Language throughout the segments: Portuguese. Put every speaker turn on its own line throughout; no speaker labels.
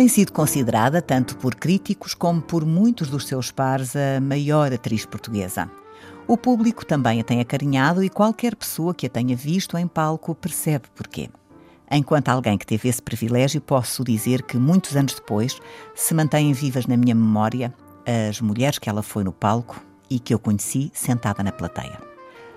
Tem sido considerada, tanto por críticos como por muitos dos seus pares, a maior atriz portuguesa. O público também a tem acarinhado e qualquer pessoa que a tenha visto em palco percebe porquê. Enquanto alguém que teve esse privilégio, posso dizer que muitos anos depois se mantêm vivas na minha memória as mulheres que ela foi no palco e que eu conheci sentada na plateia.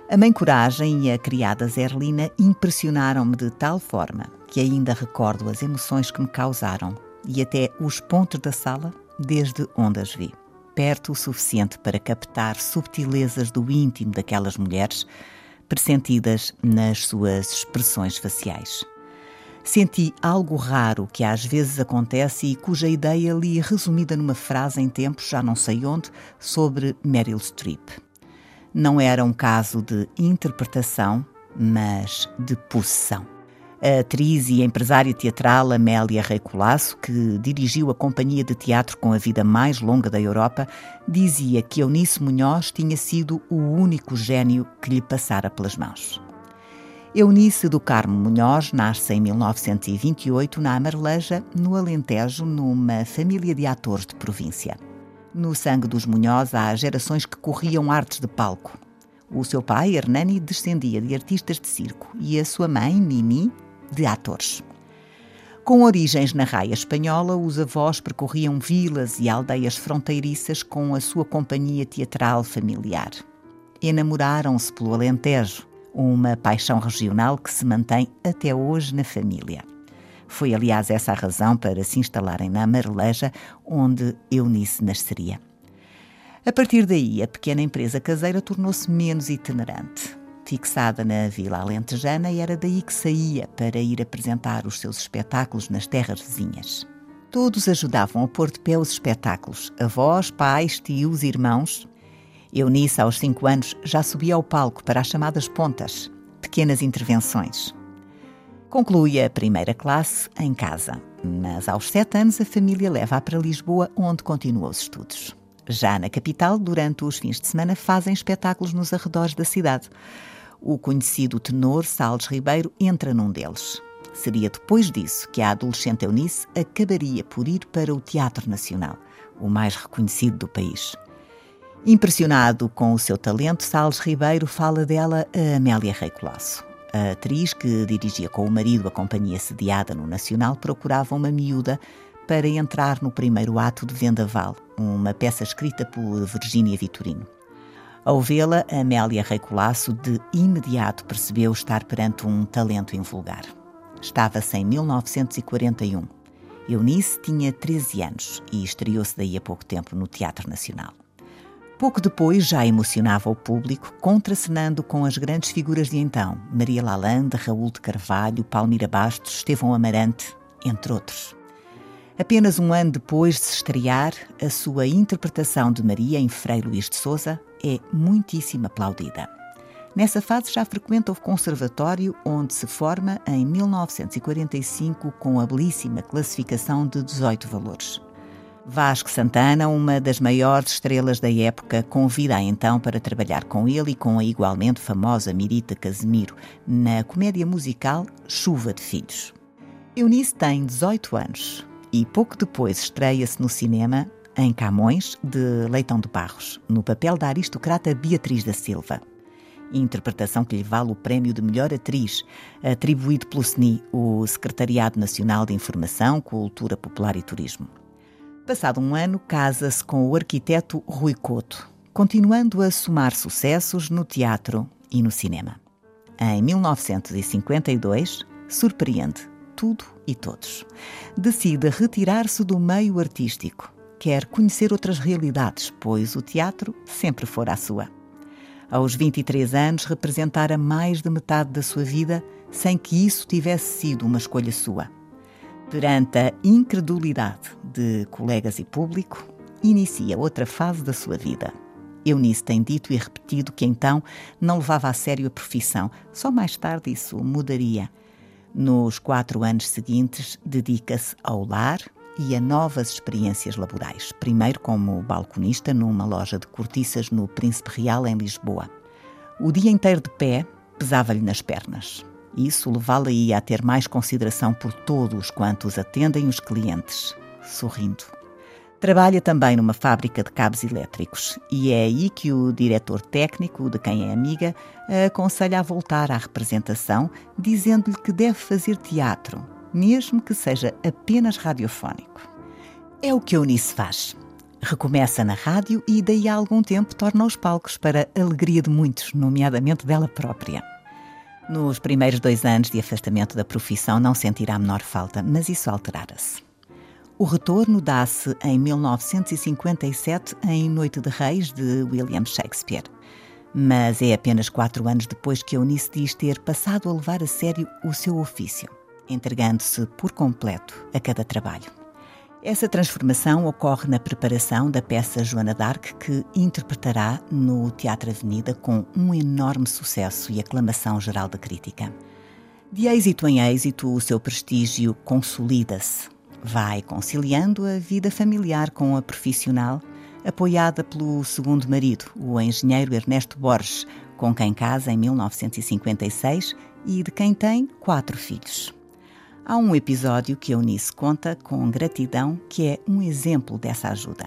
A mãe Coragem e a criada Zerlina impressionaram-me de tal forma que ainda recordo as emoções que me causaram e até os pontos da sala desde onde as vi. Perto o suficiente para captar subtilezas do íntimo daquelas mulheres, pressentidas nas suas expressões faciais. Senti algo raro que às vezes acontece e cuja ideia li resumida numa frase em tempos, já não sei onde, sobre Meryl Streep. Não era um caso de interpretação, mas de possessão a atriz e empresária teatral Amélia Rei Colasso, que dirigiu a companhia de teatro com a vida mais longa da Europa, dizia que Eunice Munhoz tinha sido o único gênio que lhe passara pelas mãos. Eunice do Carmo Munhoz nasce em 1928 na Amareleja, no Alentejo, numa família de atores de província. No sangue dos Munhoz há gerações que corriam artes de palco. O seu pai, Hernani, descendia de artistas de circo e a sua mãe, Mimi, de atores. Com origens na raia espanhola, os avós percorriam vilas e aldeias fronteiriças com a sua companhia teatral familiar. Enamoraram-se pelo Alentejo, uma paixão regional que se mantém até hoje na família. Foi, aliás, essa a razão para se instalarem na Amareleja, onde Eunice nasceria. A partir daí, a pequena empresa caseira tornou-se menos itinerante fixada na Vila Alentejana e era daí que saía para ir apresentar os seus espetáculos nas terras vizinhas. Todos ajudavam a pôr de pé os espetáculos, avós, pais, tios, irmãos. Eunice, aos cinco anos, já subia ao palco para as chamadas pontas, pequenas intervenções. Conclui a primeira classe em casa, mas aos sete anos a família leva-a para Lisboa, onde continua os estudos. Já na capital, durante os fins de semana, fazem espetáculos nos arredores da cidade. O conhecido tenor Salles Ribeiro entra num deles. Seria depois disso que a adolescente Eunice acabaria por ir para o Teatro Nacional, o mais reconhecido do país. Impressionado com o seu talento, Salles Ribeiro fala dela a Amélia Rei Colasso. A atriz, que dirigia com o marido a companhia sediada no Nacional, procurava uma miúda para entrar no primeiro ato de Vendaval, uma peça escrita por Virgínia Vitorino. Ao vê-la, Amélia Reicolasso de imediato percebeu estar perante um talento invulgar. Estava-se em 1941. Eunice tinha 13 anos e estreou-se daí a pouco tempo no Teatro Nacional. Pouco depois já emocionava o público, contracenando com as grandes figuras de então, Maria Lalande, Raul de Carvalho, Palmira Bastos, Estevão Amarante, entre outros. Apenas um ano depois de se estrear, a sua interpretação de Maria em Frei Luís de Souza é muitíssimo aplaudida. Nessa fase já frequenta o conservatório, onde se forma em 1945 com a belíssima classificação de 18 valores. Vasco Santana, uma das maiores estrelas da época, convida-a então para trabalhar com ele e com a igualmente famosa Mirita Casemiro na comédia musical Chuva de Filhos. Eunice tem 18 anos, e pouco depois estreia-se no cinema em Camões, de Leitão de Barros, no papel da aristocrata Beatriz da Silva. Interpretação que lhe vale o prémio de melhor atriz, atribuído pelo SNI, o Secretariado Nacional de Informação, Cultura Popular e Turismo. Passado um ano, casa-se com o arquiteto Rui Couto, continuando a somar sucessos no teatro e no cinema. Em 1952, surpreende tudo e todos. Decide retirar-se do meio artístico. Quer conhecer outras realidades, pois o teatro sempre fora a sua. Aos 23 anos, representara mais de metade da sua vida sem que isso tivesse sido uma escolha sua. Perante a incredulidade de colegas e público, inicia outra fase da sua vida. Eunice tem dito e repetido que então não levava a sério a profissão, só mais tarde isso mudaria. Nos quatro anos seguintes, dedica-se ao lar e a novas experiências laborais. Primeiro como balconista numa loja de cortiças no Príncipe Real, em Lisboa. O dia inteiro de pé pesava-lhe nas pernas. Isso levá-la-ia a ter mais consideração por todos quantos atendem os clientes, sorrindo. Trabalha também numa fábrica de cabos elétricos e é aí que o diretor técnico, de quem é amiga, a aconselha a voltar à representação, dizendo-lhe que deve fazer teatro, mesmo que seja apenas radiofónico. É o que a Eunice faz. Recomeça na rádio e, daí a algum tempo, torna os palcos para a alegria de muitos, nomeadamente dela própria. Nos primeiros dois anos de afastamento da profissão não sentirá a menor falta, mas isso alterara-se. O retorno dá-se em 1957 em Noite de Reis, de William Shakespeare. Mas é apenas quatro anos depois que Eunice diz ter passado a levar a sério o seu ofício, entregando-se por completo a cada trabalho. Essa transformação ocorre na preparação da peça Joana d'Arc, que interpretará no Teatro Avenida com um enorme sucesso e aclamação geral da crítica. De êxito em êxito, o seu prestígio consolida-se. Vai conciliando a vida familiar com a profissional, apoiada pelo segundo marido, o engenheiro Ernesto Borges, com quem casa em 1956 e de quem tem quatro filhos. Há um episódio que Eunice conta com gratidão que é um exemplo dessa ajuda.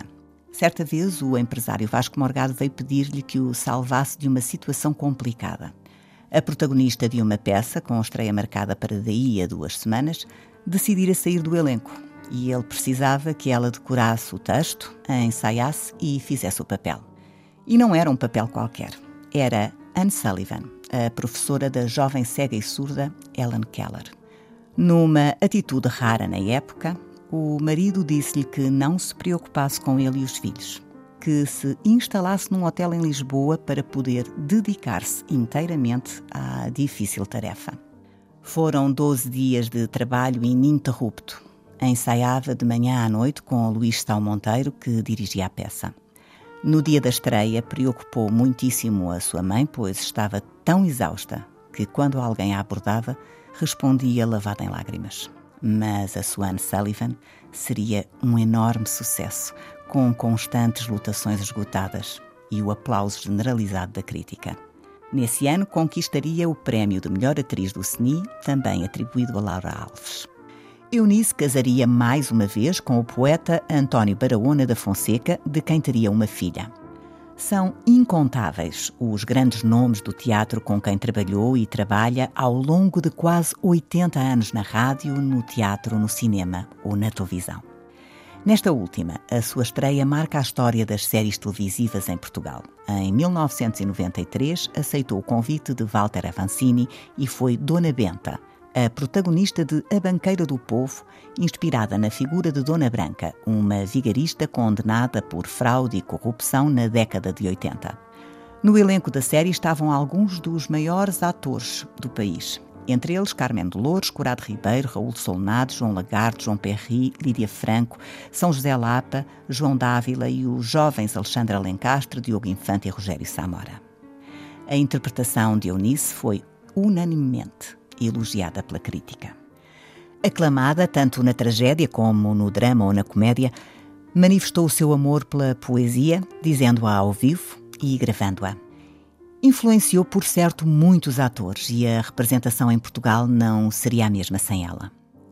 Certa vez, o empresário Vasco Morgado veio pedir-lhe que o salvasse de uma situação complicada. A protagonista de uma peça, com estreia marcada para daí a duas semanas, decidira sair do elenco e ele precisava que ela decorasse o texto, a ensaiasse e fizesse o papel. E não era um papel qualquer. Era Anne Sullivan, a professora da jovem cega e surda Ellen Keller. Numa atitude rara na época, o marido disse-lhe que não se preocupasse com ele e os filhos, que se instalasse num hotel em Lisboa para poder dedicar-se inteiramente à difícil tarefa. Foram 12 dias de trabalho ininterrupto. Ensaiava de manhã à noite com o Luís Stal Monteiro, que dirigia a peça. No dia da estreia, preocupou muitíssimo a sua mãe, pois estava tão exausta que, quando alguém a abordava, respondia lavada em lágrimas. Mas a Swan Sullivan seria um enorme sucesso, com constantes lutações esgotadas e o aplauso generalizado da crítica. Nesse ano, conquistaria o prémio de melhor atriz do CNI, também atribuído a Laura Alves. Eunice casaria mais uma vez com o poeta António Barahona da Fonseca, de quem teria uma filha. São incontáveis os grandes nomes do teatro com quem trabalhou e trabalha ao longo de quase 80 anos na rádio, no teatro, no cinema ou na televisão. Nesta última, a sua estreia marca a história das séries televisivas em Portugal. Em 1993, aceitou o convite de Walter Avancini e foi Dona Benta, a protagonista de A Banqueira do Povo, inspirada na figura de Dona Branca, uma vigarista condenada por fraude e corrupção na década de 80. No elenco da série estavam alguns dos maiores atores do país, entre eles Carmen Dolores, Corado Ribeiro, Raul Solnado, João Lagarde, João Perry, Lídia Franco, São José Lapa, João Dávila e os jovens Alexandre Alencastre, Diogo Infante e Rogério Samora. A interpretação de Eunice foi unanimemente elogiada pela crítica. Aclamada tanto na tragédia como no drama ou na comédia, manifestou o seu amor pela poesia, dizendo-a ao vivo e gravando-a. Influenciou, por certo, muitos atores e a representação em Portugal não seria a mesma sem ela.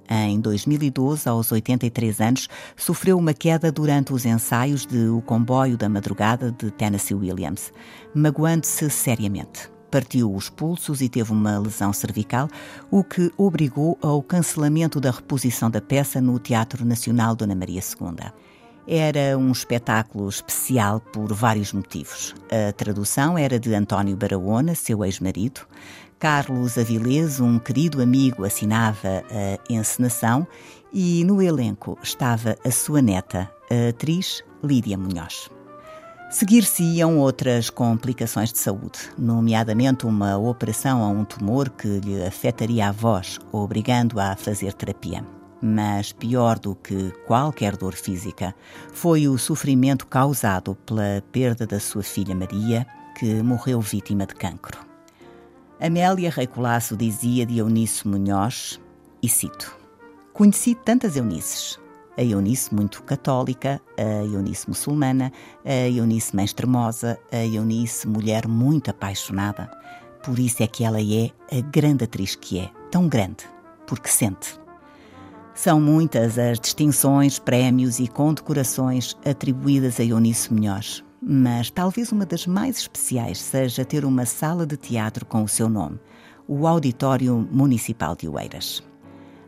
Em 2012, aos 83 anos, sofreu uma queda durante os ensaios de O Comboio da Madrugada de Tennessee Williams, magoando-se seriamente partiu os pulsos e teve uma lesão cervical, o que obrigou ao cancelamento da reposição da peça no Teatro Nacional Dona Maria II. Era um espetáculo especial por vários motivos. A tradução era de António Barahona, seu ex-marido. Carlos Avilés, um querido amigo, assinava a encenação e no elenco estava a sua neta, a atriz Lídia Munhoz. Seguir-se-iam outras complicações de saúde, nomeadamente uma operação a um tumor que lhe afetaria a voz, obrigando-a a fazer terapia. Mas pior do que qualquer dor física foi o sofrimento causado pela perda da sua filha Maria, que morreu vítima de cancro. Amélia Rei Colasso dizia de Eunice Munhoz, e cito: Conheci tantas Eunices, a Eunice muito católica, a Eunice muçulmana, a Eunice mãe extremosa, a Eunice mulher muito apaixonada. Por isso é que ela é a grande atriz que é, tão grande, porque sente. São muitas as distinções, prémios e condecorações atribuídas a Eunice Munhoz, mas talvez uma das mais especiais seja ter uma sala de teatro com o seu nome, o Auditório Municipal de Oeiras.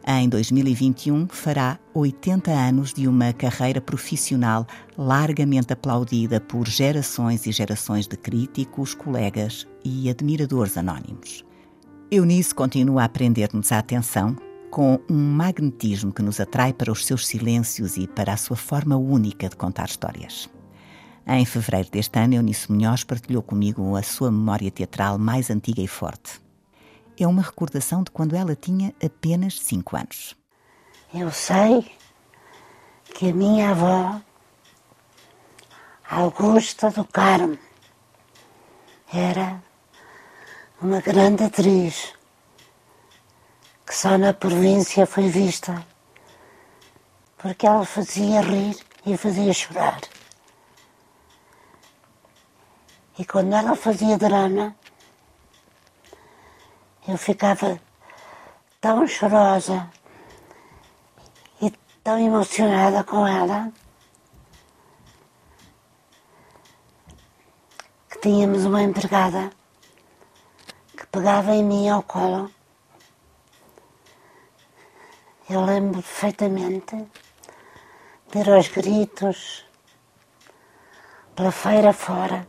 Em 2021, fará 80 anos de uma carreira profissional largamente aplaudida por gerações e gerações de críticos, colegas e admiradores anónimos. Eunice continua a prender-nos a atenção com um magnetismo que nos atrai para os seus silêncios e para a sua forma única de contar histórias. Em fevereiro deste ano, Eunice Munhoz partilhou comigo a sua memória teatral mais antiga e forte é uma recordação de quando ela tinha apenas 5 anos.
Eu sei que a minha avó, Augusta do Carmo, era uma grande atriz que só na província foi vista porque ela fazia rir e fazia chorar. E quando ela fazia drama, eu ficava tão chorosa e tão emocionada com ela que tínhamos uma empregada que pegava em mim ao colo. Eu lembro perfeitamente de ir aos gritos pela feira fora.